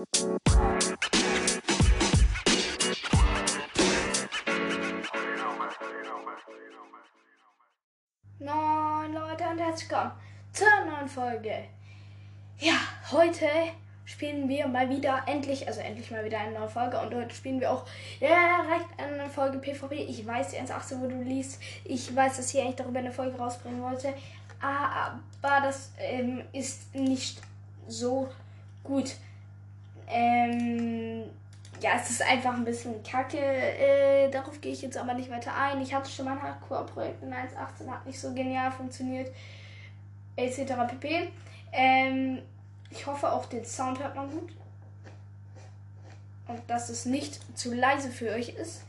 Moin Leute und herzlich willkommen zur neuen Folge. Ja, heute spielen wir mal wieder endlich, also endlich mal wieder eine neue Folge und heute spielen wir auch direkt eine neue Folge PvP. Ich weiß die 1.18, wo du liest. Ich weiß, dass ich eigentlich darüber eine Folge rausbringen wollte, aber das ähm, ist nicht so gut. Ähm, ja, es ist einfach ein bisschen kacke. Äh, darauf gehe ich jetzt aber nicht weiter ein. Ich hatte schon mal ein Hardcore-Projekt in 1.18, hat nicht so genial funktioniert. Etc. pp. Ähm, ich hoffe auch, den Sound hört man gut. Und dass es nicht zu leise für euch ist.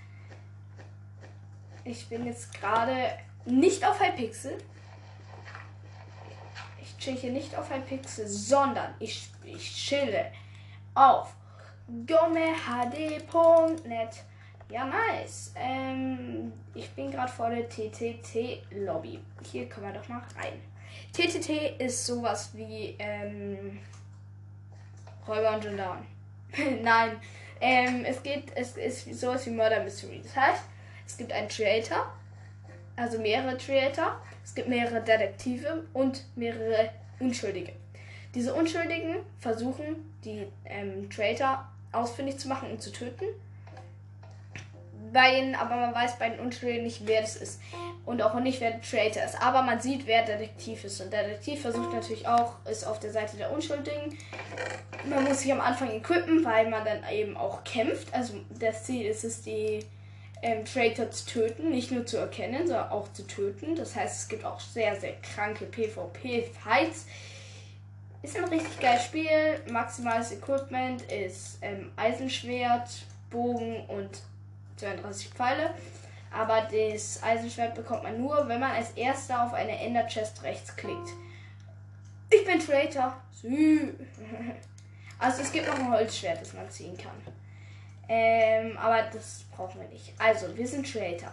Ich bin jetzt gerade nicht auf Hypixel. Ich chill hier nicht auf Hypixel, sondern ich, ich chille auf gomehd.net. Ja, nice. Ähm, ich bin gerade vor der TTT-Lobby. Hier können wir doch mal rein. TTT ist sowas wie ähm, Räuber und Gendarmen. Nein, ähm, es geht, es ist sowas wie Murder Mystery. Das heißt, es gibt einen Creator, also mehrere Creator, es gibt mehrere Detektive und mehrere Unschuldige. Diese Unschuldigen versuchen, die ähm, Traitor ausfindig zu machen und zu töten. Bei ihnen, aber man weiß bei den Unschuldigen nicht, wer das ist. Und auch nicht, wer der Traitor ist. Aber man sieht, wer Detektiv ist. Und der Detektiv versucht natürlich auch, ist auf der Seite der Unschuldigen. Man muss sich am Anfang equippen, weil man dann eben auch kämpft. Also das Ziel ist es, die ähm, Traitor zu töten. Nicht nur zu erkennen, sondern auch zu töten. Das heißt, es gibt auch sehr, sehr kranke PvP-Fights. Ist ein richtig geiles Spiel. Maximales Equipment ist ähm, Eisenschwert, Bogen und 32 Pfeile. Aber das Eisenschwert bekommt man nur, wenn man als erster auf eine Ender Chest rechts klickt. Ich bin Traitor. Sü. Also es gibt noch ein Holzschwert, das man ziehen kann. Ähm, aber das brauchen wir nicht. Also, wir sind Traitor.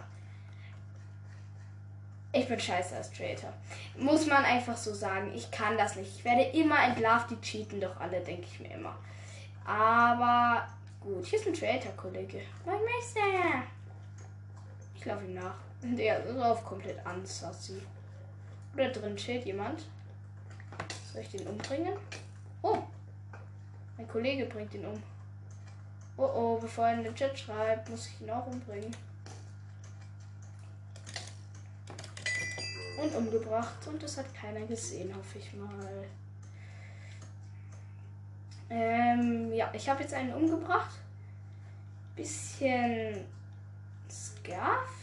Ich bin scheiße als Traitor. Muss man einfach so sagen. Ich kann das nicht. Ich werde immer entlarvt. Die cheaten doch alle, denke ich mir immer. Aber gut. Hier ist ein Traitor-Kollege. Was möchtest du? Ich laufe ihm nach. Der ist auf komplett ansassi. Oder drin chillt jemand. Soll ich den umbringen? Oh. Mein Kollege bringt ihn um. Oh oh, bevor er in den Chat schreibt, muss ich ihn auch umbringen. Und umgebracht. Und das hat keiner gesehen, hoffe ich mal. Ähm, ja, ich habe jetzt einen umgebracht. Bisschen scuffed.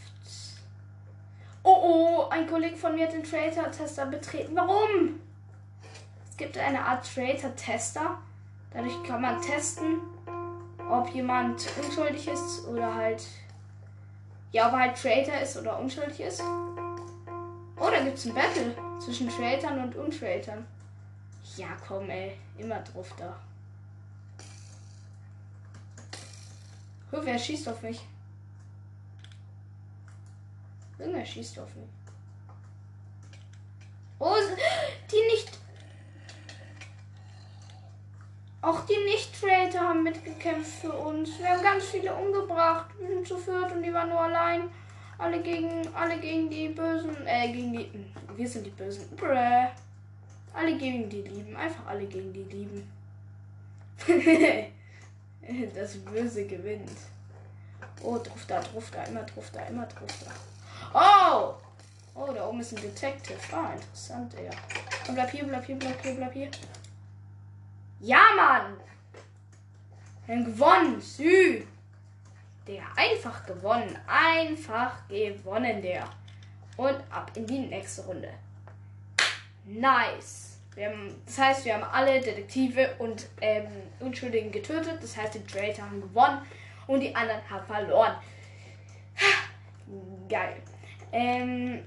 Oh oh, ein Kollege von mir hat den Traitor-Tester betreten. Warum? Es gibt eine Art Traitor-Tester. Dadurch kann man testen, ob jemand unschuldig ist oder halt. Ja, ob er halt Traitor ist oder unschuldig ist. Oh, da gibt's ein Battle zwischen Traitern und Untraitern. Ja, komm, ey. Immer drauf da. Hör, wer schießt auf mich? Irgendwer schießt auf mich. Oh, die nicht. Auch die Nicht-Traitor haben mitgekämpft für uns. Wir haben ganz viele umgebracht. Wir sind zu viert und die waren nur allein. Alle gegen, alle gegen die Bösen, äh, gegen die, wir sind die Bösen. Bräh. Alle gegen die Lieben, einfach alle gegen die Lieben. das Böse gewinnt. Oh, drauf da, drauf da, immer drauf da, immer drauf da. Oh! Oh, da oben ist ein Detective. Ah, interessant, ja. Und bleib hier, bleib hier, bleib hier, bleib hier. Ja, Mann! Wir haben gewonnen. Sü. Der einfach gewonnen. Einfach gewonnen, der. Und ab in die nächste Runde. Nice. Haben, das heißt, wir haben alle Detektive und ähm, Unschuldigen getötet. Das heißt, die Traitor haben gewonnen und die anderen haben verloren. Geil. Ähm,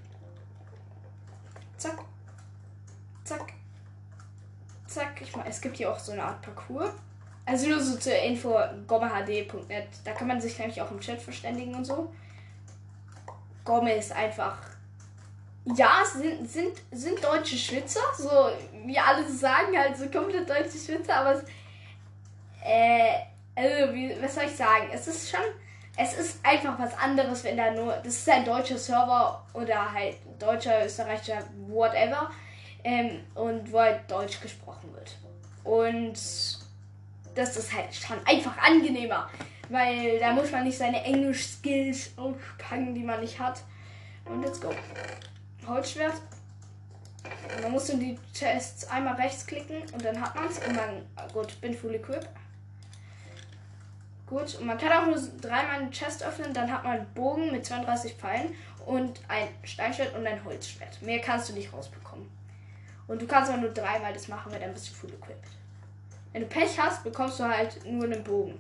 zack. Zack. Zack. Ich mal, es gibt hier auch so eine Art Parcours. Also nur so zur Info, gommehd.net. Da kann man sich nämlich auch im Chat verständigen und so. Gomme ist einfach. Ja, es sind, sind, sind deutsche Schwitzer, so wie alle sagen, halt so komplett deutsche Schwitzer, aber es, Äh, also, wie, was soll ich sagen? Es ist schon, es ist einfach was anderes, wenn da nur, das ist ein deutscher Server oder halt deutscher, österreichischer, whatever, ähm, und wo halt Deutsch gesprochen wird. Und das ist halt schon einfach angenehmer, weil da muss man nicht seine Englisch-Skills auspacken, die man nicht hat. Und let's go. Holzschwert. Und dann musst du die Chests einmal rechts klicken und dann hat man es. Und dann, gut, bin full equipped. Gut, und man kann auch nur dreimal einen Chest öffnen, dann hat man einen Bogen mit 32 Pfeilen und ein Steinschwert und ein Holzschwert. Mehr kannst du nicht rausbekommen. Und du kannst aber nur dreimal das machen, weil dann bist du full equipped. Wenn du Pech hast, bekommst du halt nur einen Bogen.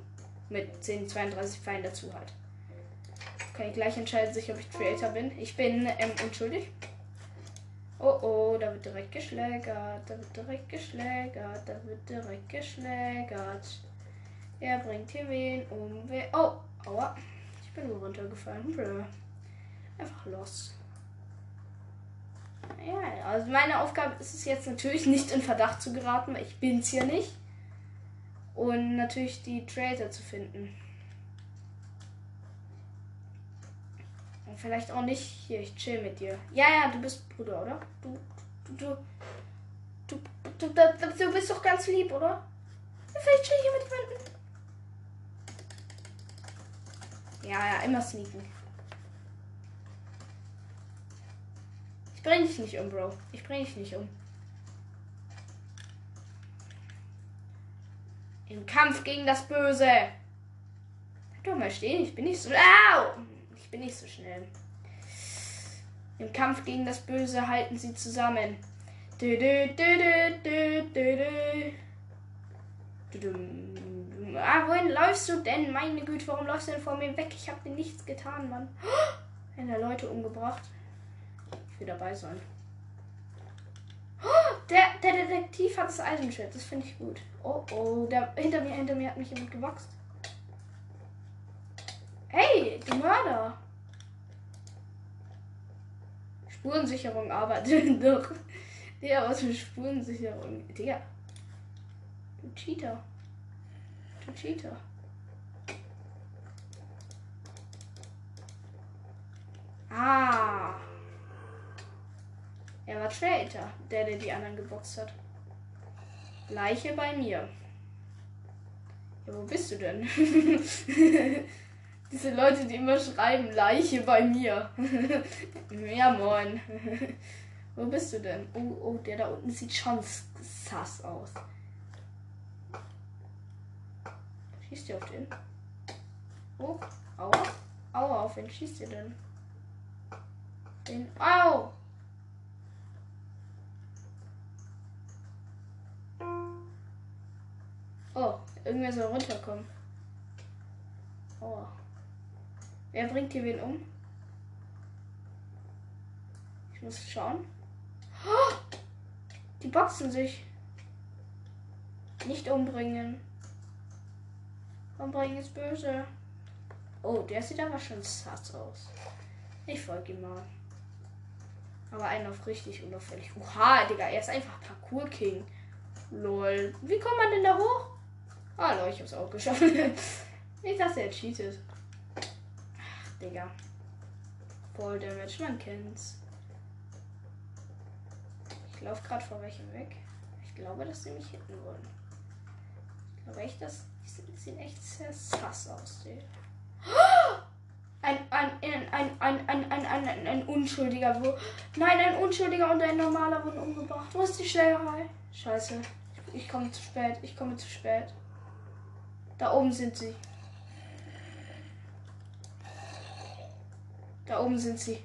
Mit 10, 32 Pfeilen dazu halt. Ich gleich entscheiden, sich, ob ich Creator bin. Ich bin ähm, unschuldig. Oh oh, da wird direkt geschlägert. Da wird direkt geschlägert. Da wird direkt geschlägert. Er bringt hier wen um. Wer oh, aua. Ich bin nur runtergefallen. Blö. Einfach los. Ja, also meine Aufgabe ist es jetzt natürlich nicht in Verdacht zu geraten, weil ich bin's hier nicht. Und natürlich die Traitor zu finden. Und vielleicht auch nicht hier, ich chill mit dir. Ja, ja, du bist Bruder, oder? Du, du, du, du, du bist doch ganz lieb, oder? Vielleicht chill ich hier mit jemandem. Ja, ja, immer sneaken. Ich bring dich nicht um, Bro. Ich bring dich nicht um. Im Kampf gegen das Böse. Bleib doch mal stehen, ich bin nicht so. Au! Ich bin nicht so schnell. Im Kampf gegen das Böse halten sie zusammen. Du, du, du. Ah, wohin läufst du denn? Meine Güte, warum läufst du denn vor mir weg? Ich habe dir nichts getan, Mann. Einer Leute umgebracht. Ich will dabei sein. Der, der Detektiv hat das Eisenschild. Das finde ich gut. Oh oh, der hinter mir, hinter mir hat mich jemand gewachst. Hey, die Mörder. Spurensicherung arbeitet doch. Digga, was für Spurensicherung? Digga. Du Cheater. Du Cheater. Ah. Er war Traitor, der, der die anderen geboxt hat. Leiche bei mir. Ja, wo bist du denn? Diese Leute, die immer schreiben, Leiche bei mir. ja, moin. wo bist du denn? Oh, oh, der da unten sieht schon sass aus. Schießt ihr auf den? Oh, aua. Aua, auf wen schießt ihr denn? Den. Au! Oh, irgendwer soll runterkommen. Oh. Wer bringt hier wen um? Ich muss schauen. Oh, die boxen sich. Nicht umbringen. Umbringen ist böse. Oh, der sieht aber schon sass aus. Ich folge ihm mal. Aber einen auf richtig unauffällig. Oha, Digga, er ist einfach Parkour King. Lol. Wie kommt man denn da hoch? Hallo, ich hab's auch geschafft. ich dachte, er cheatet. Ach, Digga. Voll Damage, man kennt's. Ich laufe gerade vor welchem weg. Ich glaube, dass sie mich hitten wollen. Ich glaube echt, dass die sehen echt sehr sass aus. Die. Ein, ein, ein, ein, ein, ein, ein, ein, ein, ein Unschuldiger. Wo, nein, ein Unschuldiger und ein Normaler wurden umgebracht. Wo ist die Schlägerei? Scheiße. Ich komme zu spät. Ich komme zu spät. Da oben sind sie. Da oben sind sie.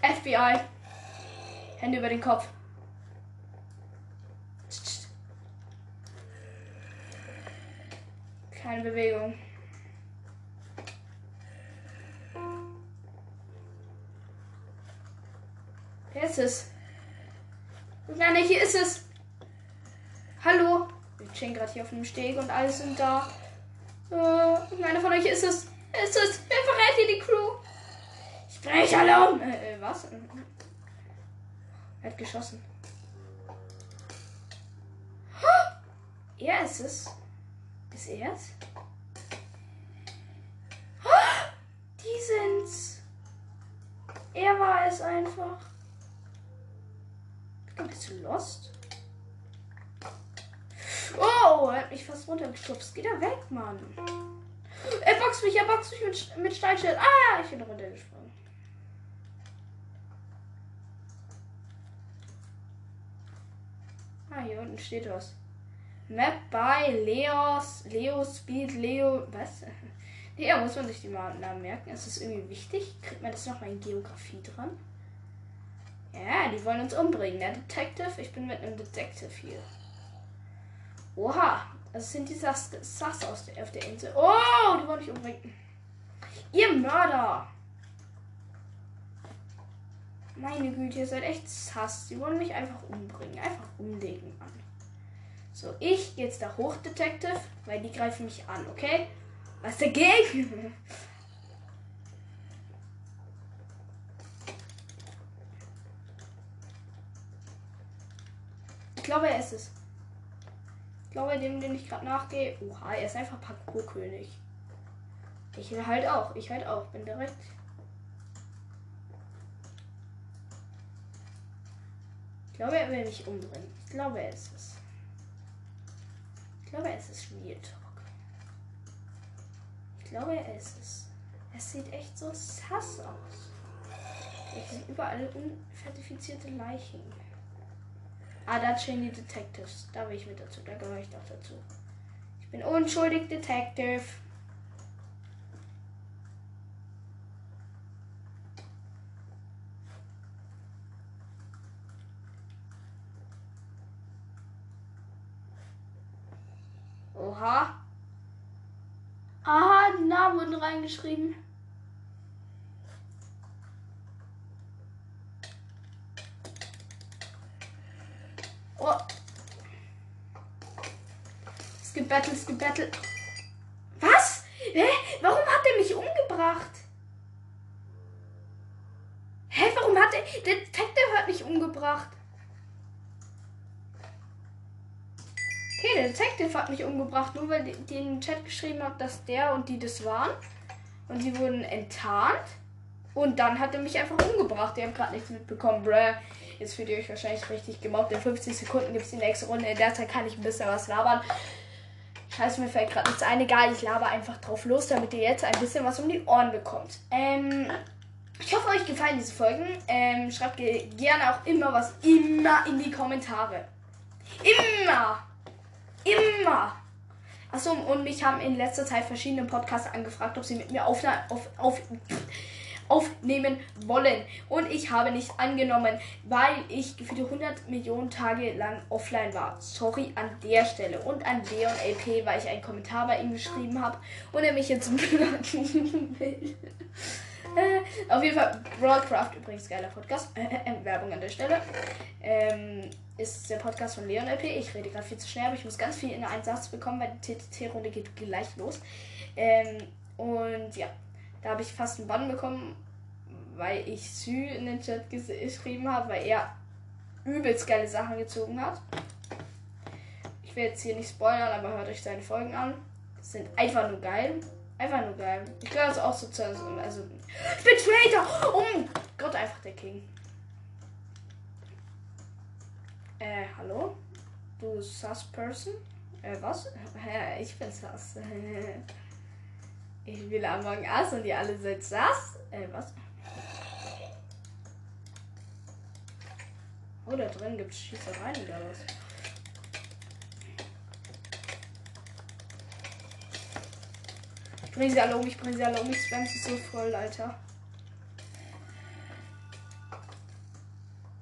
FBI. Hände über den Kopf. Keine Bewegung. Wer ist es? Nein, hier ist es. Hallo? Chillen gerade hier auf dem Steg und alle sind da. Äh, einer von euch ist es. Ist es? Wer verrät hier die Crew? Sprech Alarm! Äh, äh, was? Er hat geschossen. Er ist es. Ist er's? Die sind's. Er war es einfach. Bist du lost? Oh, er hat mich fast runtergeschubst. Geh da weg, Mann. Er boxt mich, er boxt mich mit, mit Steinschild. Ah, ich bin runtergesprungen. Ah, hier unten steht was. Map by Leos, Leo Speed, Leo, was? Nee, da muss man sich die Namen merken. Ist das irgendwie wichtig? Kriegt man das nochmal in Geografie dran? Ja, die wollen uns umbringen. Der Detective, ich bin mit einem Detective hier. Oha, das sind die Sass, Sass aus der, auf der Insel. Oh, die wollen mich umbringen. Ihr Mörder! Meine Güte, ihr seid echt Sass. Die wollen mich einfach umbringen. Einfach umlegen, Mann. So, ich gehe jetzt da hoch, Detective, weil die greifen mich an, okay? Was dagegen? Ich glaube, er ist es. Glaube, dem, den ich gerade nachgehe. Oha, er ist einfach Parkour-König. Ich halt auch. Ich halt auch. Bin direkt. Ich glaube, er will mich umbringen. Ich glaube, er ist es. Ich glaube, es ist Real Talk. Ich glaube, er ist es. Es sieht echt so sass aus. Es sind überall unfertifizierte Leichen. Ah, da stehen die Detectives. Da will ich mit dazu. Da gehöre ich doch dazu. Ich bin unschuldig Detective. Oha. Aha, die Namen wurden reingeschrieben. Oh. Es gibt Battle, es gibt Battle. Was? Hä? Warum hat er mich umgebracht? Hä, warum hat er. Der Detective hat mich umgebracht. Okay, der Detective hat mich umgebracht, nur weil die in den Chat geschrieben hat, dass der und die das waren. Und sie wurden enttarnt. Und dann hat er mich einfach umgebracht. Ihr habt gerade nichts mitbekommen, bruh. Jetzt fühlt ihr euch wahrscheinlich richtig gemobbt. In 50 Sekunden gibt es die nächste Runde. In der Zeit kann ich ein bisschen was labern. Scheiße, mir fällt gerade nichts ein. Egal, ich laber einfach drauf los, damit ihr jetzt ein bisschen was um die Ohren bekommt. Ähm, ich hoffe, euch gefallen diese Folgen. Ähm, schreibt gerne auch immer was immer in die Kommentare. Immer! Immer! Achso, und mich haben in letzter Zeit verschiedene Podcasts angefragt, ob sie mit mir auf, auf, auf, aufnehmen wollen. Und ich habe nicht angenommen, weil ich gefühlte 100 Millionen Tage lang offline war. Sorry an der Stelle. Und an Leon LP, weil ich einen Kommentar bei ihm geschrieben habe und er mich jetzt blocken will. Äh, auf jeden Fall, Broadcraft, übrigens geiler Podcast. Äh, äh, Werbung an der Stelle. Ähm, ist der Podcast von Leon LP. Ich rede gerade viel zu schnell, aber ich muss ganz viel in einen Satz bekommen, weil die TTT-Runde geht gleich los. Ähm, und ja, da habe ich fast einen Bann bekommen, weil ich Sü in den Chat geschrieben habe, weil er übelst geile Sachen gezogen hat. Ich will jetzt hier nicht spoilern, aber hört euch seine Folgen an. Das sind einfach nur geil. Einfach nur geil. Ich gehöre also auch so zu. Also, ich bin Traitor! Oh Gott, einfach der King. Äh, hallo? Du Sus-Person? Äh, was? Ich bin Sus. Ich will Among Us und ihr alle seid Sus? Äh, was? Oh, da drin gibt es Schießereien oder was? Ich bring sie alle um, ich bring sie alle um, ich spam sie so voll, Alter.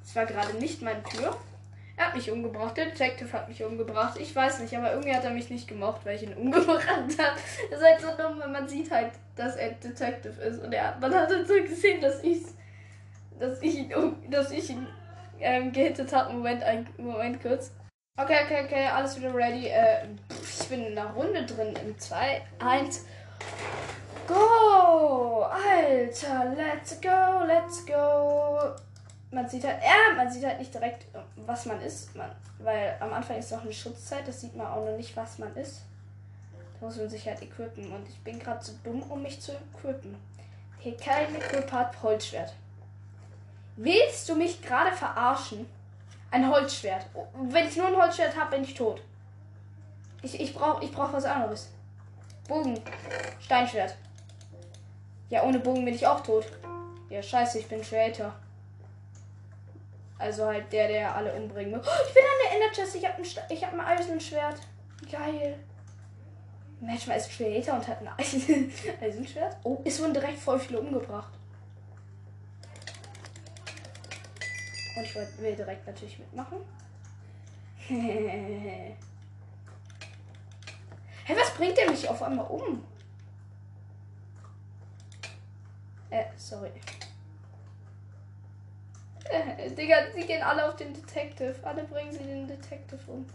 Das war gerade nicht meine Tür. Er hat mich umgebracht. Der Detective hat mich umgebracht. Ich weiß nicht, aber irgendwie hat er mich nicht gemocht, weil ich ihn umgebracht habe. Das ist halt so dumm, wenn man sieht halt, dass er Detective ist. Und er, man hat halt so gesehen, dass ich, dass ich ihn, dass ich ihn ähm, gehittet habe. Moment, ein Moment kurz. Okay, okay, okay, alles wieder ready. Äh, ich bin in einer Runde drin. In 2, 1. Go! Alter, let's go, let's go man sieht halt, ja, man sieht halt nicht direkt, was man ist, man, weil am Anfang ist noch eine Schutzzeit, das sieht man auch noch nicht, was man ist. Da muss man sich halt equippen. Und ich bin gerade so dumm, um mich zu equippen. Hier kein Equip hat Holzschwert. Willst du mich gerade verarschen? Ein Holzschwert. Wenn ich nur ein Holzschwert habe, bin ich tot. Ich, ich brauche ich brauch was anderes. Bogen. Steinschwert. Ja, ohne Bogen bin ich auch tot. Ja, scheiße, ich bin Creator. Also halt der, der alle umbringen muss. Oh, ich bin an der Ender Chest. Ich habe ein, hab ein Eisenschwert. Geil. Mensch, man ist Creator und hat ein Eisen Eisenschwert. Oh, es wurden direkt voll viele umgebracht. Und ich will direkt natürlich mitmachen. hey, was bringt der mich auf einmal um? Äh, sorry. Digga, die gehen alle auf den Detective. Alle bringen sie den Detective um.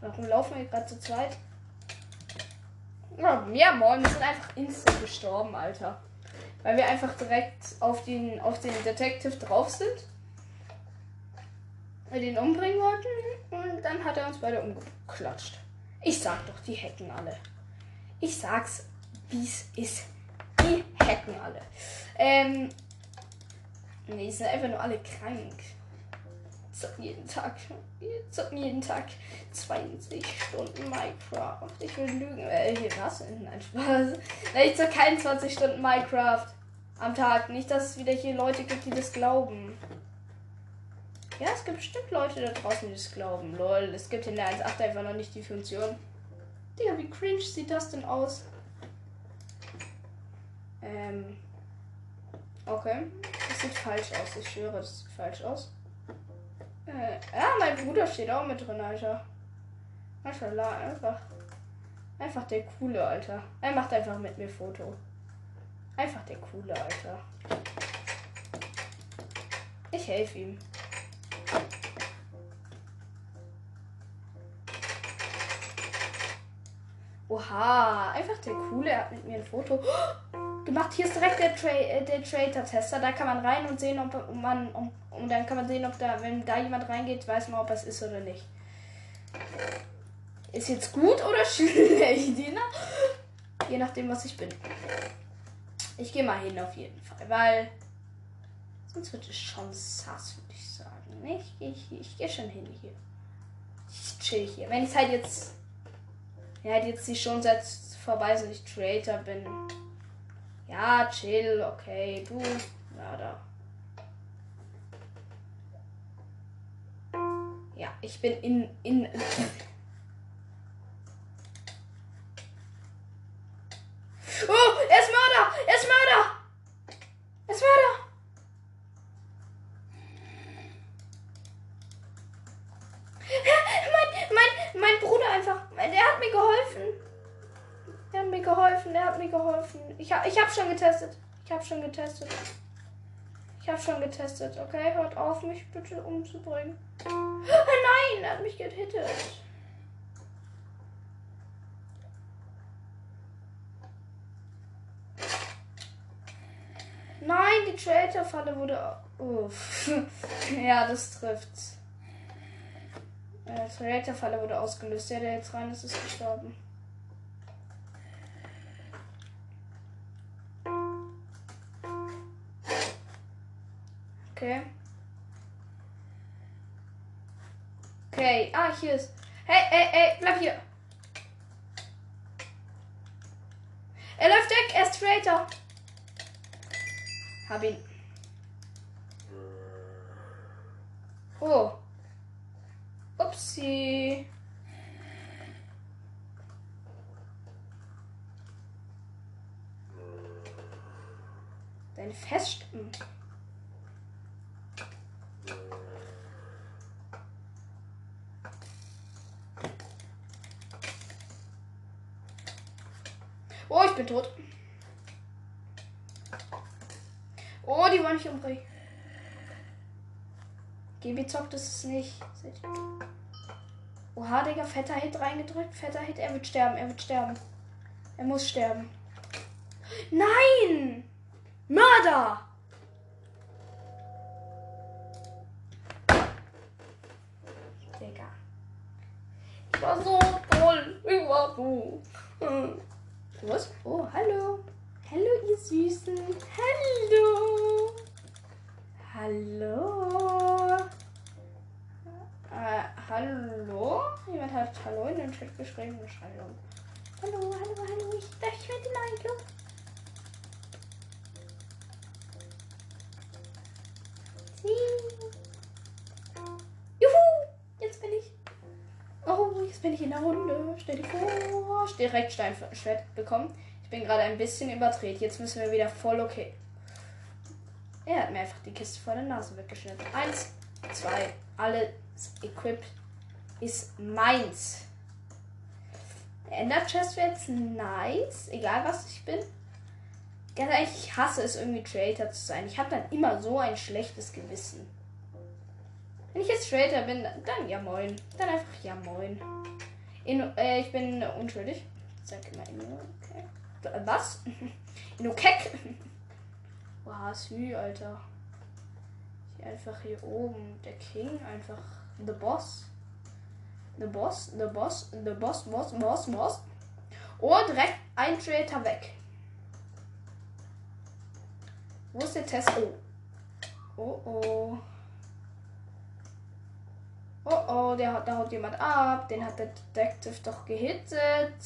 Warum laufen wir gerade zu zweit? Ja, ja, moin, wir sind einfach instant gestorben, Alter. Weil wir einfach direkt auf den, auf den Detective drauf sind. Wir den umbringen wollten. Und dann hat er uns beide umgeklatscht. Ich sag doch, die hacken alle. Ich sag's, wie's ist. Hacken alle. Ähm. Nee, sind einfach nur alle krank. Zocken jeden Tag. Zocken jeden Tag 20 Stunden Minecraft. Ich will lügen. Äh, hier was? Nein, Spaß. Nein, ich zock keine 20 Stunden Minecraft am Tag. Nicht, dass es wieder hier Leute gibt, die das glauben. Ja, es gibt bestimmt Leute da draußen, die das glauben. Lol, es gibt in der 1.8 einfach noch nicht die Funktion. Digga, wie cringe sieht das denn aus? Ähm. Okay. Das sieht falsch aus. Ich schwöre, das sieht falsch aus. Äh, ja, mein Bruder steht auch mit drin, Alter. Maschallah, einfach. Einfach der coole, Alter. Er macht einfach mit mir Foto. Einfach der coole, Alter. Ich helfe ihm. Oha, einfach der coole, er hat mit mir ein Foto gemacht. Hier ist direkt der, Tra äh, der Trader-Tester. Da kann man rein und sehen, ob man. Um, und dann kann man sehen, ob da, wenn da jemand reingeht, weiß man, ob es ist oder nicht. Ist jetzt gut oder schlecht? Je nachdem, was ich bin. Ich gehe mal hin auf jeden Fall, weil sonst wird es schon sass, würde ich sagen. Ich gehe ich, ich geh schon hin hier. Ich chill hier. Wenn ich halt jetzt. Ja, halt jetzt die schon seit vorbei und ich Trader bin. Ja, chill, okay, du. Ja, da. Ja, ich bin in. in Oh, er ist Mörder! Er ist Mörder! Er ist Mörder! Mein, mein, mein Bruder einfach. Der hat mir geholfen. Der hat mir geholfen. Der hat mir geholfen. Ich, hab, ich hab schon getestet. Ich hab schon getestet. Ich hab schon getestet. Okay, hört auf, mich bitte umzubringen. Nein, er hat mich gehittet. Nein, die Traitor-Falle wurde. Uff. ja, das trifft. Äh, die Traitor-Falle wurde ausgelöst. Der, der jetzt rein ist, ist gestorben. Okay, ah, hier ist. Hey, hey, hey, bleib hier. Er läuft weg, er ist Traitor. Hab ihn. Oh. Upsi. Dein Feststimmen. Oh, ich bin tot. Oh, die wollen mich umbringen. Gibi zockt es nicht. Oha, Digga, fetter Hit reingedrückt. Fetter Hit, er wird sterben, er wird sterben. Er muss sterben. Nein! Mörder! Digga. Ich war so toll. Ich war so. Was? Oh, hallo. Hallo, ihr Süßen. Hallo. Hallo. Äh, hallo? Jemand hat Hallo in den Chat geschrieben. Hallo. Hallo, hallo, hallo. Ich, ich werde in Club. Der Runde. Stell dir vor. Direkt Steinschwert bekommen. Ich bin gerade ein bisschen überdreht. Jetzt müssen wir wieder voll okay. Er hat mir einfach die Kiste vor der Nase weggeschnitten. Eins, zwei, alles Equip ist meins. Der Ender Chest wäre jetzt nice, egal was ich bin. Ganz ich hasse es irgendwie Creator zu sein. Ich habe dann immer so ein schlechtes Gewissen. Wenn ich jetzt Creator bin, dann ja moin. Dann einfach ja moin. In, äh, ich bin unschuldig. Sag immer in okay. Was? Inokek? Boah, Sü, Alter. Hier einfach hier oben. Der King, einfach the boss. The boss, the boss, the boss, boss, boss, boss. Oh, direkt ein Creator weg. Wo ist der Test? Oh. Oh oh. Oh oh, der hat, da haut jemand ab. Den hat der Detective doch gehittet.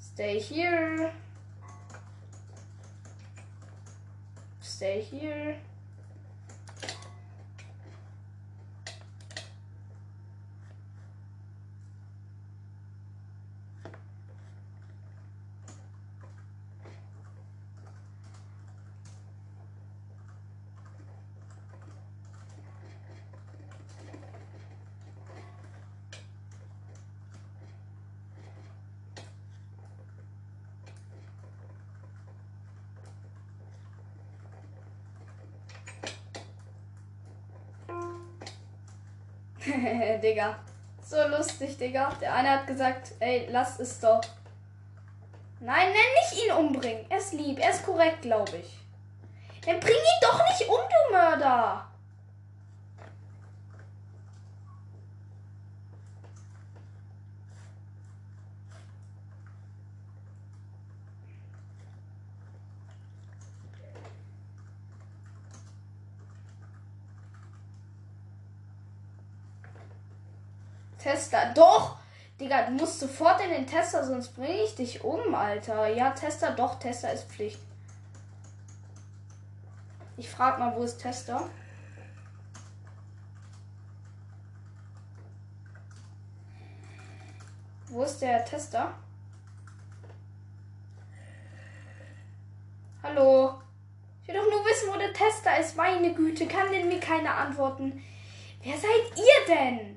Stay here. Stay here. Digga. So lustig, Digga. Der eine hat gesagt, ey, lass es doch. Nein, nenn nicht ihn umbringen. Er ist lieb, er ist korrekt, glaube ich. Dann bring ihn doch nicht um, du Mörder. Tester. Doch! Digga, du musst sofort in den Tester, sonst bringe ich dich um, Alter. Ja, Tester, doch, Tester ist Pflicht. Ich frag mal, wo ist Tester? Wo ist der Tester? Hallo? Ich will doch nur wissen, wo der Tester ist. Meine Güte, kann denn mir keiner antworten? Wer seid ihr denn?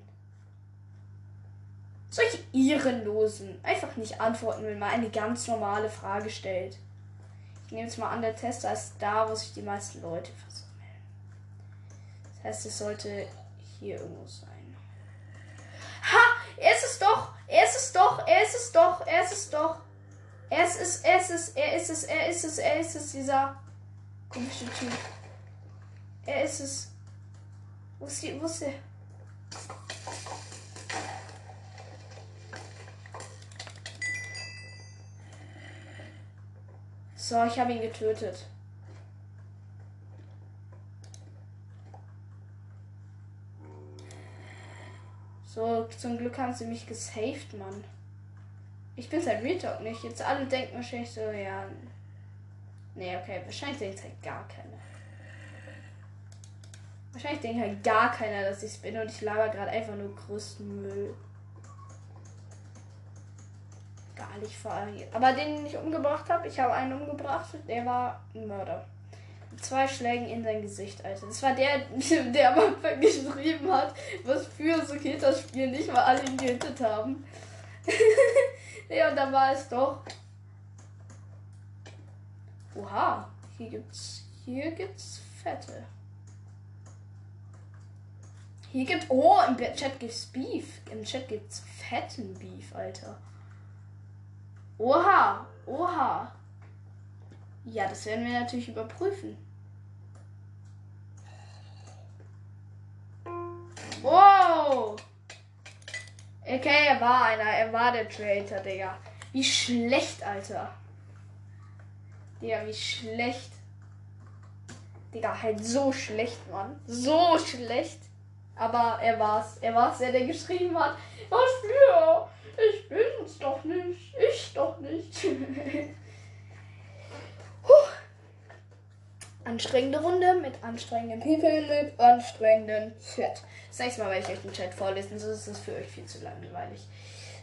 Solche Ehrenlosen. Einfach nicht antworten, wenn man eine ganz normale Frage stellt. Ich nehme jetzt mal an, der Tester ist da, wo sich die meisten Leute versammeln. Das heißt, es sollte hier irgendwo sein. Ha! Er ist es doch! Er ist es doch! Er ist es doch! Er ist es doch! Er ist es, er ist es, er ist es, er ist es, er ist es, dieser komische Typ. Er ist es. Wo ist die, wo ist der? So, ich habe ihn getötet. So, zum Glück haben sie mich gesaved, Mann. Ich bin seit Retalk nicht. Jetzt alle denken wahrscheinlich so, ja. Nee, okay, wahrscheinlich denkt halt gar keiner. Wahrscheinlich denkt halt gar keiner, dass ich bin und ich laber gerade einfach nur größten Müll gar nicht verliert. Aber den ich umgebracht habe, ich habe einen umgebracht, der war ein Mörder. Zwei Schlägen in sein Gesicht, Alter. Das war der, der am Anfang geschrieben hat, was für so geht das Spiel nicht, weil alle ihn gehittet haben. ja, und da war es doch. Oha, hier gibt's, hier gibt's Fette. Hier gibt, oh, im Chat gibt's Beef. Im Chat gibt's fetten Beef, Alter. Oha, oha. Ja, das werden wir natürlich überprüfen. Wow. Okay, er war einer. Er war der Traitor, Digga. Wie schlecht, Alter. Digga, wie schlecht. Digga, halt so schlecht, Mann. So schlecht. Aber er war's. Er war's, der, der geschrieben hat. Was für? Ich bin's doch nicht. Ich doch nicht. Anstrengende Runde mit anstrengendem People, mit anstrengendem Chat. Das nächste Mal werde ich euch den Chat vorlesen, sonst ist es für euch viel zu langweilig.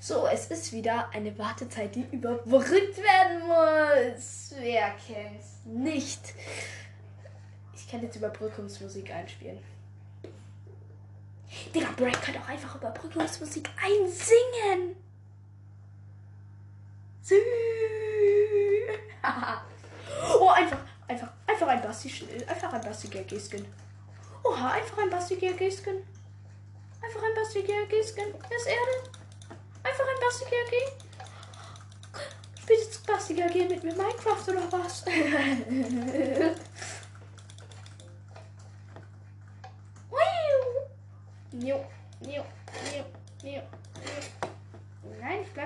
So, es ist wieder eine Wartezeit, die überbrückt werden muss. Wer kennt's nicht? Ich kann jetzt Überbrückungsmusik einspielen. Digga, Break kann doch einfach Überbrückungsmusik einsingen. oh, einfach, einfach, einfach ein Basti, einfach ein Basti GG-Skin. Oha, einfach ein Basti GG-Skin. Einfach ein Basti GG-Skin. Das Erde. Einfach ein Basti GG. Spielt jetzt Basti GG mit mir Minecraft oder was? Jo, jo, jo, jo,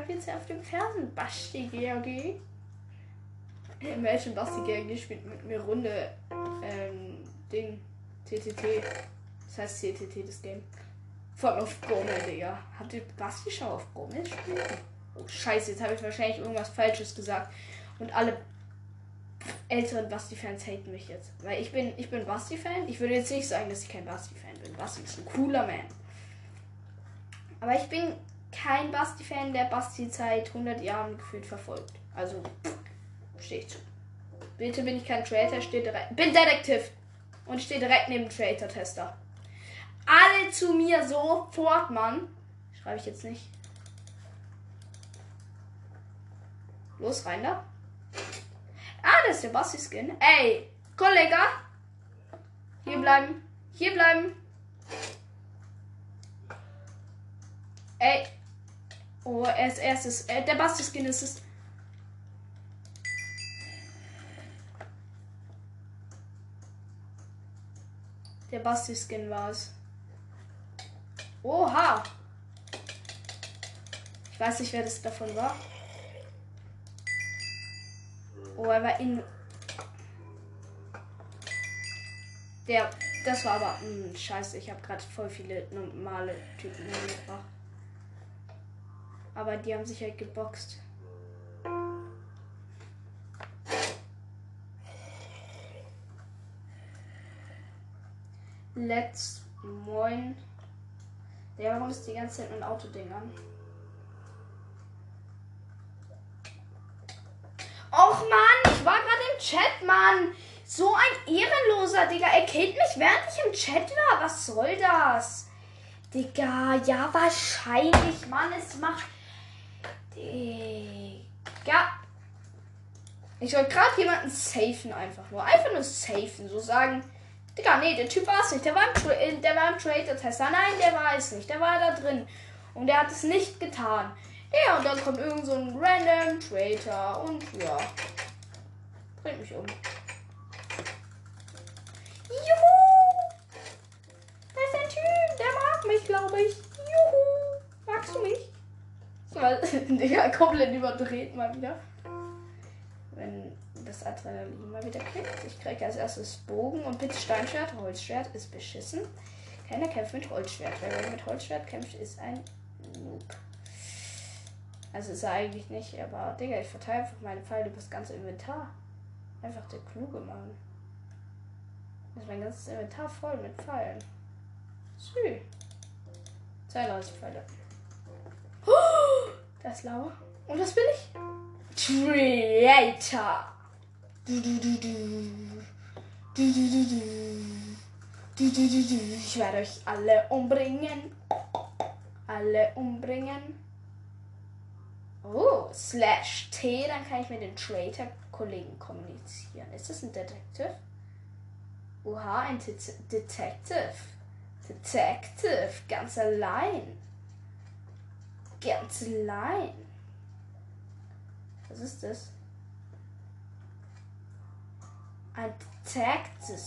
bleib jetzt auf dem Fersen. Basti GRG. Imagine Basti GRG spielt mit mir Runde. Ähm, Ding. TTT. Das heißt CTT, das Game. Von auf Brummel, Digga. Habt ihr Basti schon auf Brummel gespielt? Oh, scheiße, jetzt habe ich wahrscheinlich irgendwas Falsches gesagt. Und alle älteren Basti-Fans haten mich jetzt. Weil ich bin, ich bin Basti-Fan. Ich würde jetzt nicht sagen, dass ich kein Basti-Fan bin. Basti ist ein cooler Man. Aber ich bin kein Basti-Fan, der Basti seit 100 Jahren gefühlt verfolgt. Also, stehe ich zu. Bitte bin ich kein Traitor, steht direkt. Bin Detektiv! Und stehe direkt neben Traitor-Tester. Alle zu mir sofort, Mann. Schreibe ich jetzt nicht. Los, rein da. Ah, das ist der Basti-Skin. Ey, Kollege. Hier bleiben. Hier bleiben. Ey. Oh, er ist erstes. Äh, der Basti-Skin ist es. Der Basti-Skin war es. Oha. Ich weiß nicht, wer das davon war. Oh, er war in. Der. Das war aber. Mh, hm, scheiße, ich habe gerade voll viele normale Typen umgebracht. Aber die haben sich halt geboxt. Let's Moin. Der, warum ist die ganze Zeit ein Autoding an? Och Mann, ich war gerade im Chat, Mann. So ein ehrenloser, Digga. Er killt mich, während ich im Chat war. Was soll das? Digga, ja, wahrscheinlich, Mann. Es macht. Digga. Ich soll gerade jemanden safen, einfach nur. Einfach nur safen. So sagen. Digga, nee, der Typ war es nicht. Der war im, Tra äh, der war im Trader-Tester. Nein, der war es nicht. Der war da drin. Und der hat es nicht getan. Ja, und dann kommt irgend so ein random Traitor und ja. Bringt mich um. Juhu! Da ist ein Typ, der mag mich, glaube ich. Juhu! Magst du mich? So, Digga, komplett überdreht mal wieder. Wenn das Adrenalin mal wieder kickt. Ich kriege als erstes Bogen und bitte Steinschwert. Holzschwert ist beschissen. Keiner kämpft mit Holzschwert. Wer mit Holzschwert kämpft, ist ein Noob. Also ist er eigentlich nicht, aber Digga, ich verteile einfach meine Pfeile über das ganze Inventar. Einfach der Kluge, Mann. Ist mein ganzes Inventar voll mit Pfeilen. Sü. Zwei Pfeile. Oh, das ist Lauer. Und das bin ich. Creator. Ich werde euch alle umbringen. Alle umbringen. Oh, slash T, dann kann ich mit den Traitor-Kollegen kommunizieren. Ist das ein Detective? Oha, ein Det Detective. Detective, ganz allein. Ganz allein. Was ist das? Ein Detective.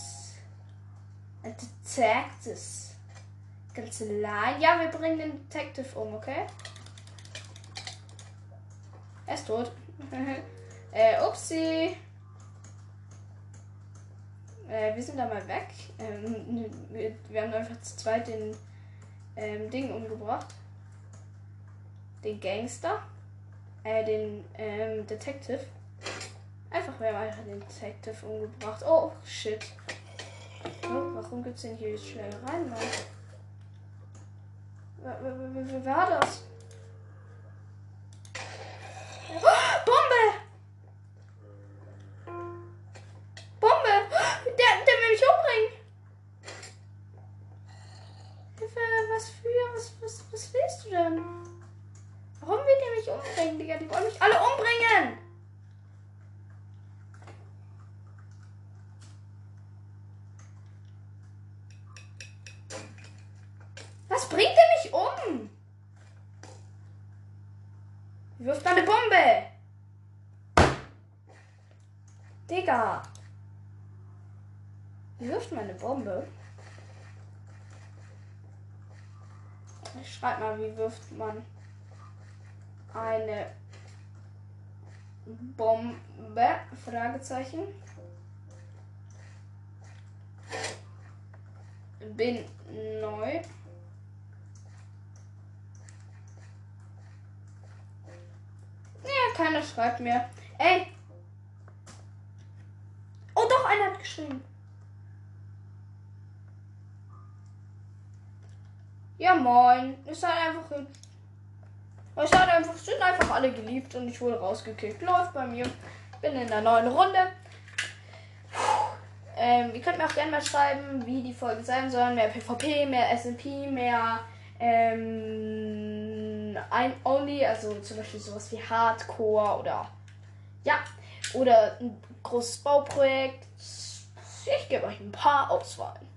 Ein Detective. Kanzlei. Ja, wir bringen den Detective um, okay? Er ist tot. äh, upsi. Äh, wir sind da mal weg. Ähm, wir, wir, haben einfach zu zweit den ähm, Ding umgebracht. Den Gangster. Äh, den ähm, Detective. Einfach, wir haben einfach den Detective umgebracht. Oh, shit. Oh, warum gibt's denn hier Mann? Wer, wer, wer, wer war das? Bombe? Ich schreib mal, wie wirft man eine Bombe? Fragezeichen. Bin neu. Ja, keiner schreibt mir. Ey! Oh doch, einer hat geschrieben. Ja moin. Ist halt einfach hübsch. Es hat einfach, sind einfach alle geliebt und ich wurde rausgekickt. Läuft bei mir. Bin in der neuen Runde. Ähm, ihr könnt mir auch gerne mal schreiben, wie die Folgen sein sollen. Mehr PvP, mehr SMP, mehr ähm, ein Only, also zum Beispiel sowas wie Hardcore oder ja, oder ein großes Bauprojekt. Ich gebe euch ein paar Auswahlen.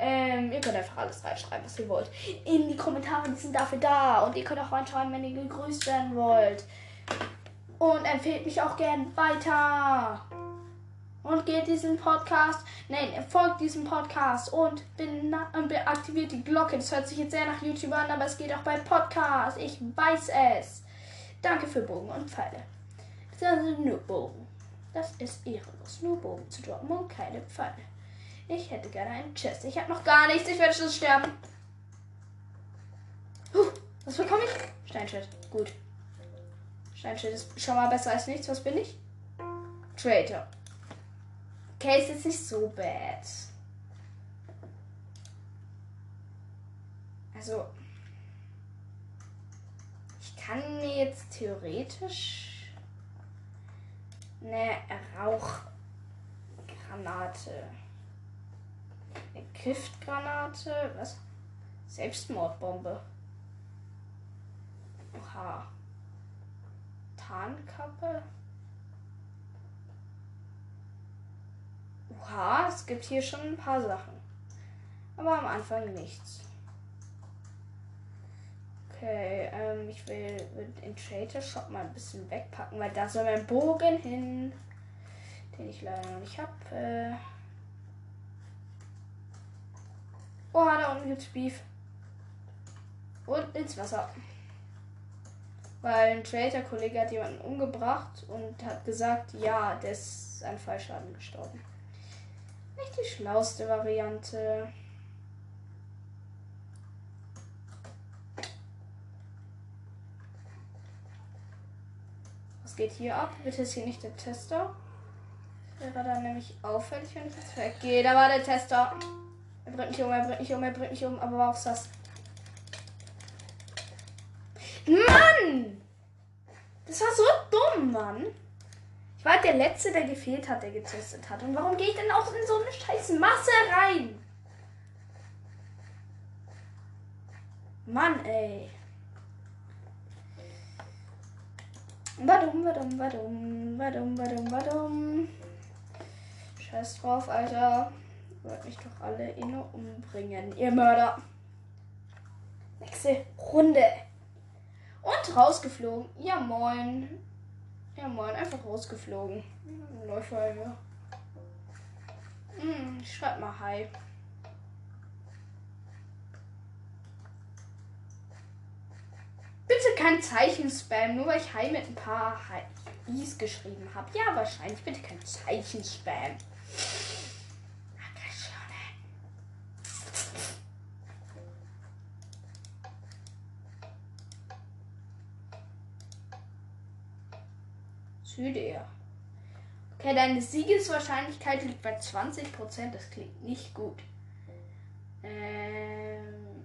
Ähm, ihr könnt einfach alles reinschreiben, was ihr wollt. In die Kommentare, die sind dafür da. Und ihr könnt auch reinschreiben, wenn ihr gegrüßt werden wollt. Und empfehlt mich auch gern weiter. Und geht diesen Podcast, nein, folgt diesem Podcast und aktiviert die Glocke. Das hört sich jetzt sehr nach YouTube an, aber es geht auch bei Podcast. Ich weiß es. Danke für Bogen und Pfeile. Das sind nur Bogen. Das ist ehrenlos, nur Bogen zu droppen und keine Pfeile. Ich hätte gerne einen Chest. Ich habe noch gar nichts. Ich werde schon sterben. Huh, was bekomme ich? Steinschild. Gut. Steinschild ist schon mal besser als nichts. Was bin ich? Traitor. Okay, ist nicht so bad. Also, ich kann mir jetzt theoretisch eine Rauchgranate eine Giftgranate. Was? Selbstmordbombe. Oha. Tarnkappe. Oha, es gibt hier schon ein paar Sachen. Aber am Anfang nichts. Okay, ähm, ich will den Trader Shop mal ein bisschen wegpacken, weil da soll mein Bogen hin, den ich leider noch nicht habe. Äh Oh, da unten gibt's Beef. Und ins Wasser. Weil ein Traitor-Kollege hat jemanden umgebracht und hat gesagt, ja, der ist an Fallschaden gestorben. Nicht die schlauste Variante. Was geht hier ab? Bitte ist hier nicht der Tester. Wäre dann nämlich auffällig, wenn ich jetzt weggehe. Da war der Tester. Er bringt mich um, er bringt mich um, er bringt mich um, aber war auch das. Mann! Das war so dumm, Mann. Ich war halt der Letzte, der gefehlt hat, der getestet hat. Und warum gehe ich denn auch in so eine scheiß Masse rein? Mann, ey. Badum, badum, badum, badum, badum, badum. Scheiß drauf, Alter. Wollt mich doch alle inne umbringen, ihr Mörder. Nächste Runde. Und rausgeflogen. Ja, moin. Ja, moin. Einfach rausgeflogen. Läufer, ja. Hm, schreib mal Hi. bitte kein Zeichenspam, nur weil ich Hi mit ein paar Is geschrieben habe. Ja, wahrscheinlich. Bitte kein Zeichenspam. Südea. Okay, deine Siegeswahrscheinlichkeit liegt bei 20%. Das klingt nicht gut. Ähm,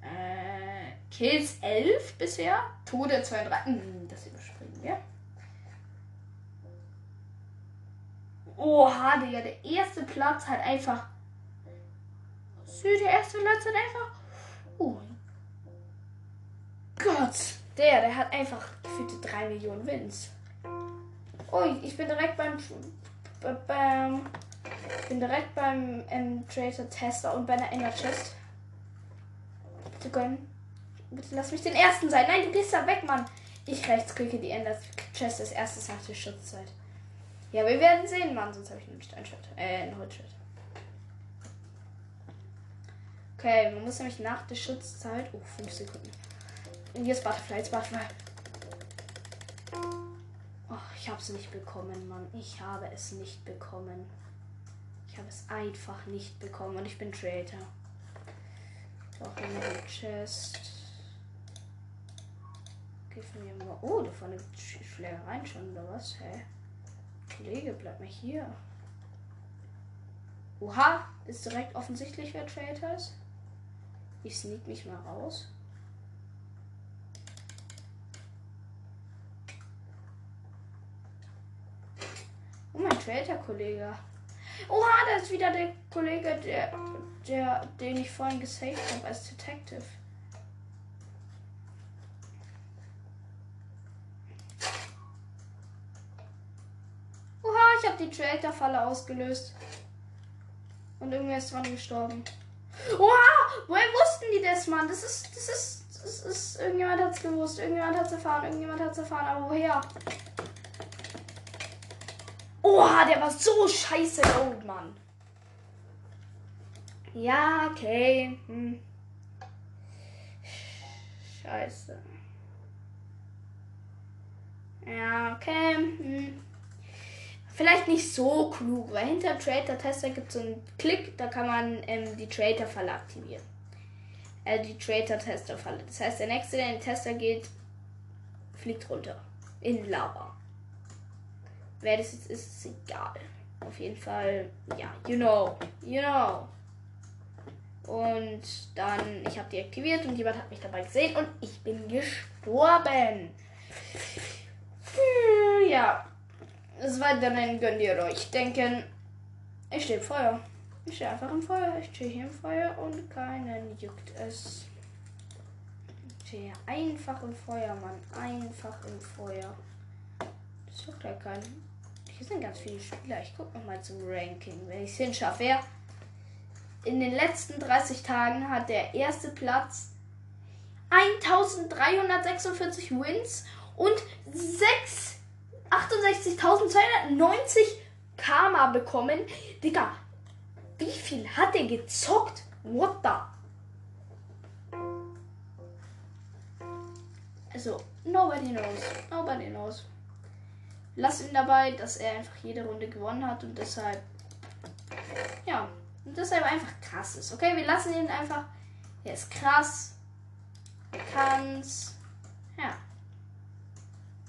äh, Kills 11 bisher. Tode 32. Hm, das überspringen wir. Oha, Digga, der erste Platz hat einfach. Süd, der erste Platz hat einfach. Oh Gott. Der, der hat einfach gefühlte 3 Millionen Wins. Oh, ich bin direkt beim. beim bin direkt beim ähm, Trader Tester und bei der Inner Chest. Bitte gönnen. Bitte lass mich den ersten sein. Nein, du gehst da weg, Mann. Ich rechtsklicke die Ender Chest als erstes nach der Schutzzeit. Ja, wir werden sehen, Mann. Sonst habe ich nämlich ein Shot. Äh, ein Holzschwert. Okay, man muss nämlich nach der Schutzzeit. Oh, 5 Sekunden. Und hier ist Butterfly, jetzt Butterfly. Oh, ich habe es nicht bekommen, Mann. Ich habe es nicht bekommen. Ich habe es einfach nicht bekommen und ich bin Traitor. In der Chest. Gib mir mal. Oh, da vorne gibt es Schlägereien schon, oder was? Hä? Kollege, bleib mal hier. Oha, ist direkt offensichtlich, wer Traitor ist. Ich sneak mich mal raus. Oh, mein Traitor-Kollege. Oha, da ist wieder der Kollege, der, der, den ich vorhin gesaved habe als Detective. Oha, ich habe die Traitor-Falle ausgelöst. Und irgendwer ist dran gestorben. Oha, woher wussten die das, Mann? Das ist, das ist, das ist, irgendjemand hat's gewusst, irgendjemand hat's erfahren, irgendjemand hat's erfahren, aber woher? Oha, der war so scheiße low, Mann. Ja, okay. Hm. Scheiße. Ja, okay. Hm. Vielleicht nicht so klug, weil hinter Trader Tester gibt es so einen Klick, da kann man ähm, die Trader Falle aktivieren. Äh, die Trader Tester Falle. Das heißt, der nächste, der in den Tester geht, fliegt runter. In Lava. Wer das jetzt ist, ist egal. Auf jeden Fall, ja, you know, you know. Und dann, ich habe die aktiviert und jemand hat mich dabei gesehen und ich bin gestorben. Hm, ja, das ein gönnt ihr euch. Denken, ich stehe im Feuer. Ich stehe einfach im Feuer. Ich stehe hier im Feuer und keinen juckt es. Ich stehe einfach im Feuer, Mann. Einfach im Feuer. Das juckt ja keinen. Hier sind ganz viele Spieler. Ich gucke nochmal zum Ranking, wenn ich es hinschaffe. Wer in den letzten 30 Tagen hat der erste Platz 1346 Wins und 68.290 Karma bekommen. Digga, wie viel hat er gezockt? What the? Also, nobody knows. Nobody knows lass ihn dabei, dass er einfach jede Runde gewonnen hat und deshalb, ja, und deshalb einfach krass ist. Okay, wir lassen ihn einfach. Er ist krass. Er kann's. Ja.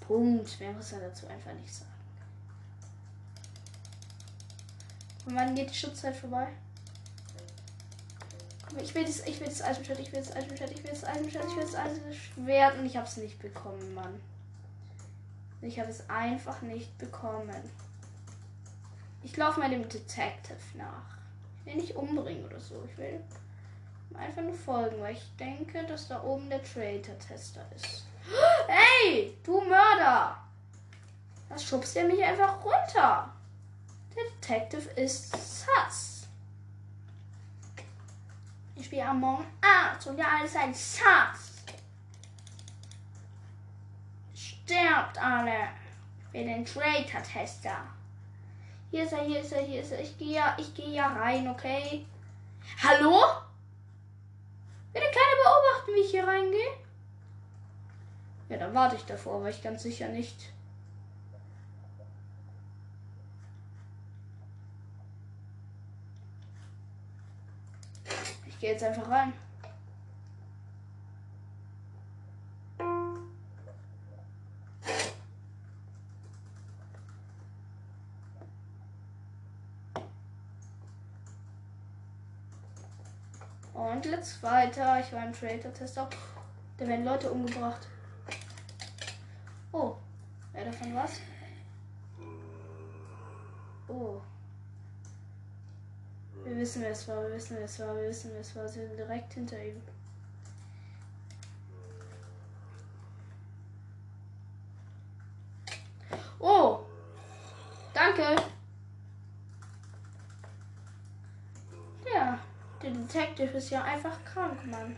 Punkt. Mehr muss er dazu einfach nicht sagen. Und wann geht die Schutzzeit vorbei? Ich will das, ich will das Eisenschwert, ich will das Eisenschwert, ich will das Eisenschwert, ich will das Eisenschwert und ich hab's nicht bekommen, Mann. Ich habe es einfach nicht bekommen. Ich laufe mal dem Detective nach. Ich will nicht umbringen oder so. Ich will einfach nur folgen, weil ich denke, dass da oben der Traitor-Tester ist. Hey, du Mörder! Was schubst der mich einfach runter? Der Detective ist sass. Ich spiele Among Us und ja, alles ein Sass. Sterbt alle. Für den Traitor-Tester. Hier ist er, hier ist er, hier ist er. Ich gehe ja, ich gehe ja rein, okay? Hallo? Bitte keiner beobachten, wie ich hier reingehe. Ja, dann warte ich davor, aber ich ganz sicher nicht. Ich gehe jetzt einfach rein. Und jetzt weiter. Ich war im Traitor-Test auch. Da werden Leute umgebracht. Oh. Wer davon was? Oh. Wir wissen, wer es war, wir wissen, wer es war, wir wissen, wer es war. Sie sind direkt hinter ihm. Oh! Danke! Ja, der Detective ist ja einfach krank, Mann.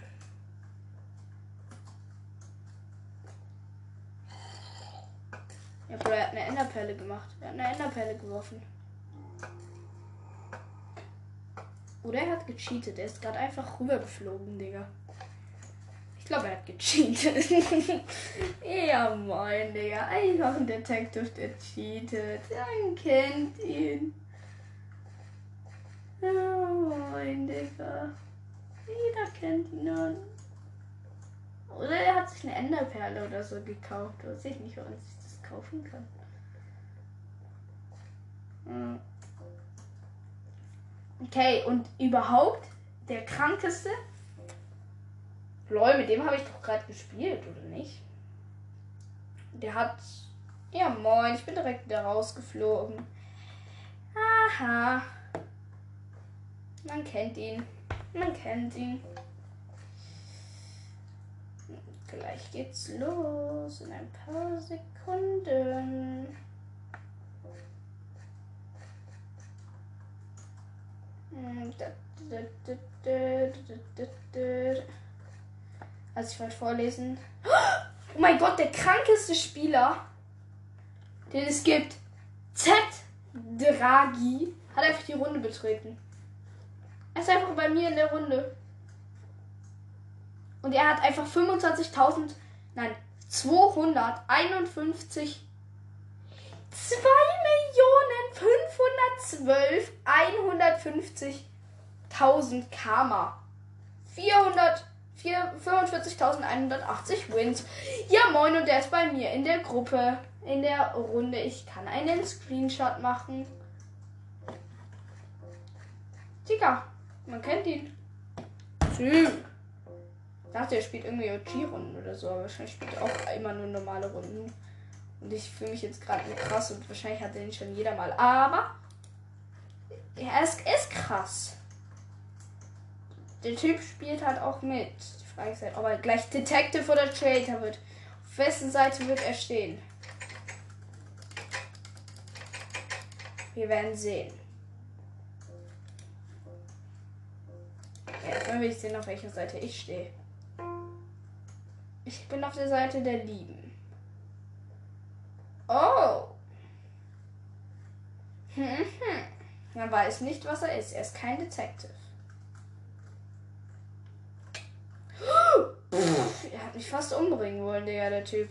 Ja, Bro, er hat eine Enderperle gemacht. Er hat eine Enderperle geworfen. Oder er hat gecheatet. Er ist gerade einfach rübergeflogen, Digga. Ich glaube, er hat gecheatet. ja, moin, Digga. Einfach ein Detective, der cheatet. Man kennt ihn. Ja, moin, Digga. Jeder kennt ihn nun. Oder er hat sich eine Enderperle oder so gekauft. Weiß ich nicht, warum sich das kaufen kann. Hm. Okay, und überhaupt der krankeste. Lol, mit dem habe ich doch gerade gespielt, oder nicht? Der hat. Ja, moin, ich bin direkt wieder rausgeflogen. Aha. Man kennt ihn. Man kennt ihn. Gleich geht's los in ein paar Sekunden. Also ich wollte vorlesen. Oh mein Gott, der krankeste Spieler, den es gibt. Z Draghi hat einfach die Runde betreten. Er ist einfach bei mir in der Runde. Und er hat einfach 25.000, nein, 251 2.512.150.000 Karma. 445.180 Wins. Ja, moin, und der ist bei mir in der Gruppe, in der Runde. Ich kann einen Screenshot machen. Digga, man kennt ihn. Ich dachte, er spielt irgendwie OG-Runden oder so, aber wahrscheinlich spielt er auch immer nur normale Runden. Und ich fühle mich jetzt gerade krass und wahrscheinlich hat den schon jeder mal. Aber er ist, ist krass. Der Typ spielt halt auch mit. Die Frage ist halt, ob er gleich Detective oder Traitor wird. Auf wessen Seite wird er stehen? Wir werden sehen. Erstmal will ich sehen, auf welcher Seite ich stehe. Ich bin auf der Seite der Lieben. Oh. Hm, hm. Man weiß nicht, was er ist. Er ist kein Detective. er hat mich fast umbringen wollen, der, der Typ.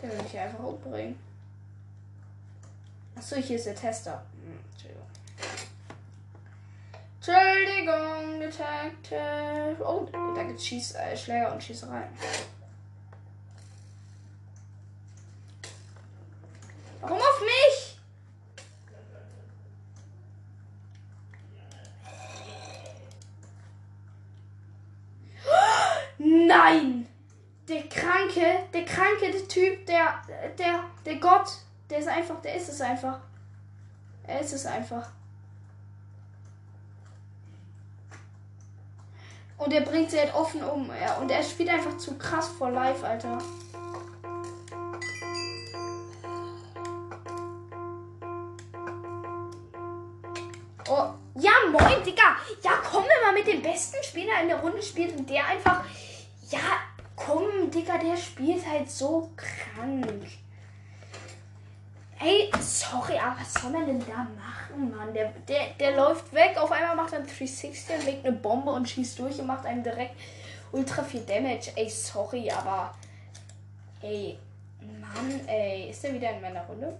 Der will mich einfach umbringen. Achso, hier ist der Tester. Hm, Entschuldigung. Entschuldigung, Detective. Oh, da gibt's Schieß, äh, Schläger und Schießereien. Warum auf mich? Nein! Der kranke, der kranke der Typ, der, der, der Gott, der ist einfach, der ist es einfach. Er ist es einfach. Und er bringt sie halt offen um. Und er spielt einfach zu krass vor live, Alter. Oh, ja, moin, Digga. Ja, komm, wenn man mit dem besten Spieler in der Runde spielt und der einfach. Ja, komm, Digga, der spielt halt so krank. Ey, sorry, aber was soll man denn da machen, Mann? Der, der, der läuft weg, auf einmal macht er ein 360 und legt eine Bombe und schießt durch und macht einem direkt ultra viel Damage. Ey, sorry, aber Ey, Mann, ey. Ist der wieder in meiner Runde?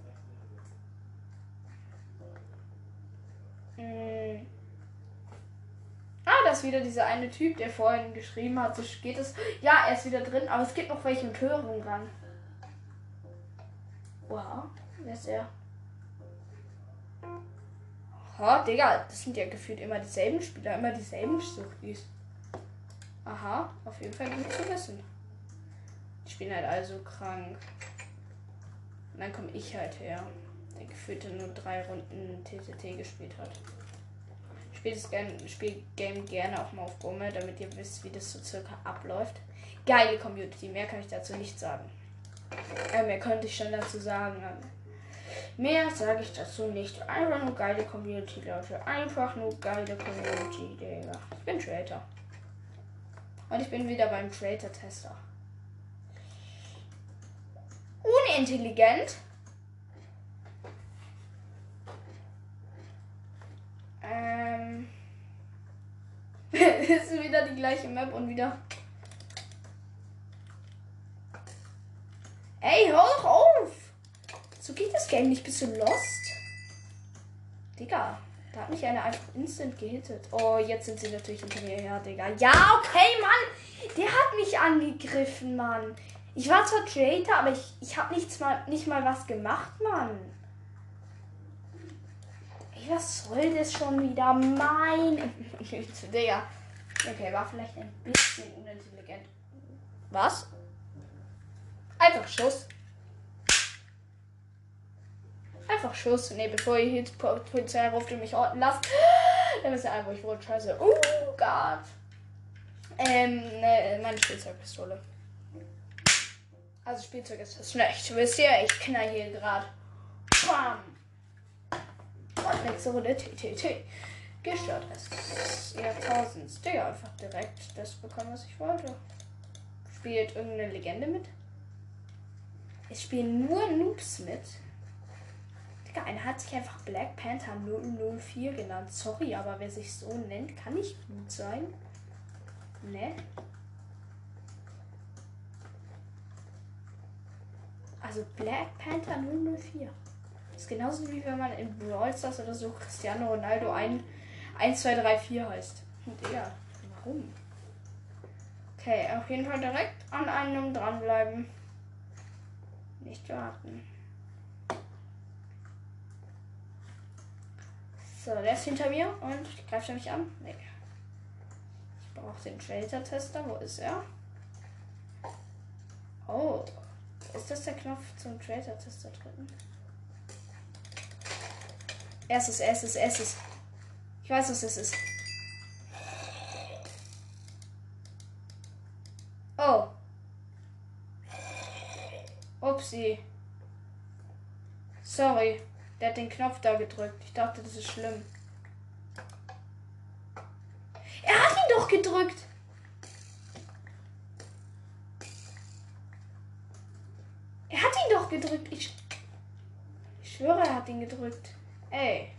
Hm. Ah, da ist wieder dieser eine Typ, der vorhin geschrieben hat, so geht es. Ja, er ist wieder drin, aber es gibt noch welche mit höheren Rang. Wow, wer ist er? Oh, Digga, das sind ja gefühlt immer dieselben Spieler, immer dieselben Suchtis. Aha, auf jeden Fall gut zu wissen. Ich bin halt also krank. Und dann komme ich halt her, der gefühlt nur drei Runden TTT gespielt hat. Ich spiele das Game, spiel Game gerne auch mal auf Bumme, damit ihr wisst, wie das so circa abläuft. Geile Community, mehr kann ich dazu nicht sagen. Äh, mehr könnte ich schon dazu sagen. Mehr sage ich dazu nicht. Einfach nur geile Community, Leute. Einfach nur geile Community, Digga. Ich bin Trader. Und ich bin wieder beim Trader-Tester. Unintelligent. Ähm. ist wieder die gleiche Map und wieder. Ey, hör doch auf! So geht das Game nicht. Bist du lost? Digga, da hat mich eine einfach instant gehittet. Oh, jetzt sind sie natürlich hinter mir her, Digga. Ja, okay, Mann! Der hat mich angegriffen, Mann. Ich war zwar Creator, aber ich, ich habe nichts mal, nicht mal was gemacht, Mann. Ey, was soll das schon wieder? Mein. Digga. Okay, war vielleicht ein bisschen unintelligent. Was? Einfach Schuss. Einfach Schuss. Ne, bevor ihr hier die Polizei ruft und mich orten lasst. Dann wisst ihr einfach, ich wurde scheiße. Oh Gott. Ähm, ne, meine Spielzeugpistole. Also Spielzeug ist das schlecht. Wisst ihr, ich knall hier gerade. Bam. Und nächste Runde TTT. Gestört ist Jahrtausends. Digga, einfach direkt das bekommen, was ich wollte. Spielt irgendeine Legende mit? Es spielen nur Noobs mit. Digga, einer hat sich einfach Black Panther 004 genannt. Sorry, aber wer sich so nennt, kann nicht gut sein. Ne? Also Black Panther 004. Das ist genauso wie wenn man in Brawl Stars oder so Cristiano Ronaldo 1, 1 2, 3, 4 heißt. Digga, warum? Okay, auf jeden Fall direkt an einem dranbleiben. Nicht warten. So, der ist hinter mir und greift er mich an? Nee. Ich brauche den Trader-Tester. Wo ist er? Oh. Ist das der Knopf zum Trader-Tester drücken? Erstes, erstes, erstes. Ich weiß, was das ist. Oh. Upsi. Sorry. Der hat den Knopf da gedrückt. Ich dachte, das ist schlimm. Er hat ihn doch gedrückt. Er hat ihn doch gedrückt. Ich, ich schwöre, er hat ihn gedrückt. Ey.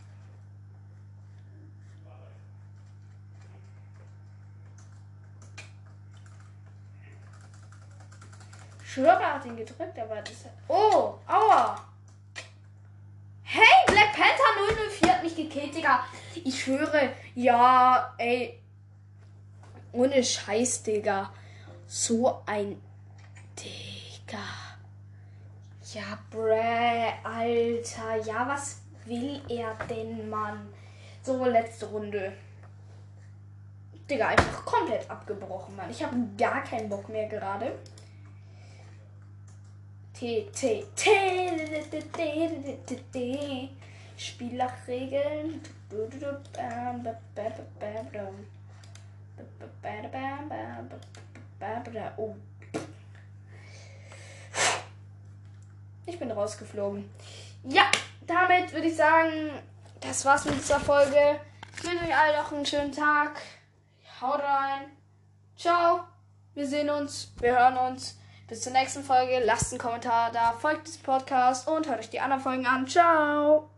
Schwöre, er hat ihn gedrückt, aber das. Oh, aua. Hey, Black Panther 004 hat mich gekillt, Digga. Ich schwöre, ja, ey. Ohne Scheiß, Digga. So ein Digga. Ja, bräh, Alter. Ja, was will er denn, Mann? So, letzte Runde. Digga, einfach komplett abgebrochen, Mann. Ich habe gar keinen Bock mehr gerade. T, T, T, T, Spielregeln. Oh. Ich bin rausgeflogen. Ja, damit würde ich sagen, das war's mit dieser Folge. Ich wünsche euch allen noch einen schönen Tag. Haut rein. Ciao. Wir sehen uns. Wir hören uns. Bis zur nächsten Folge. Lasst einen Kommentar da, folgt diesem Podcast und hört euch die anderen Folgen an. Ciao.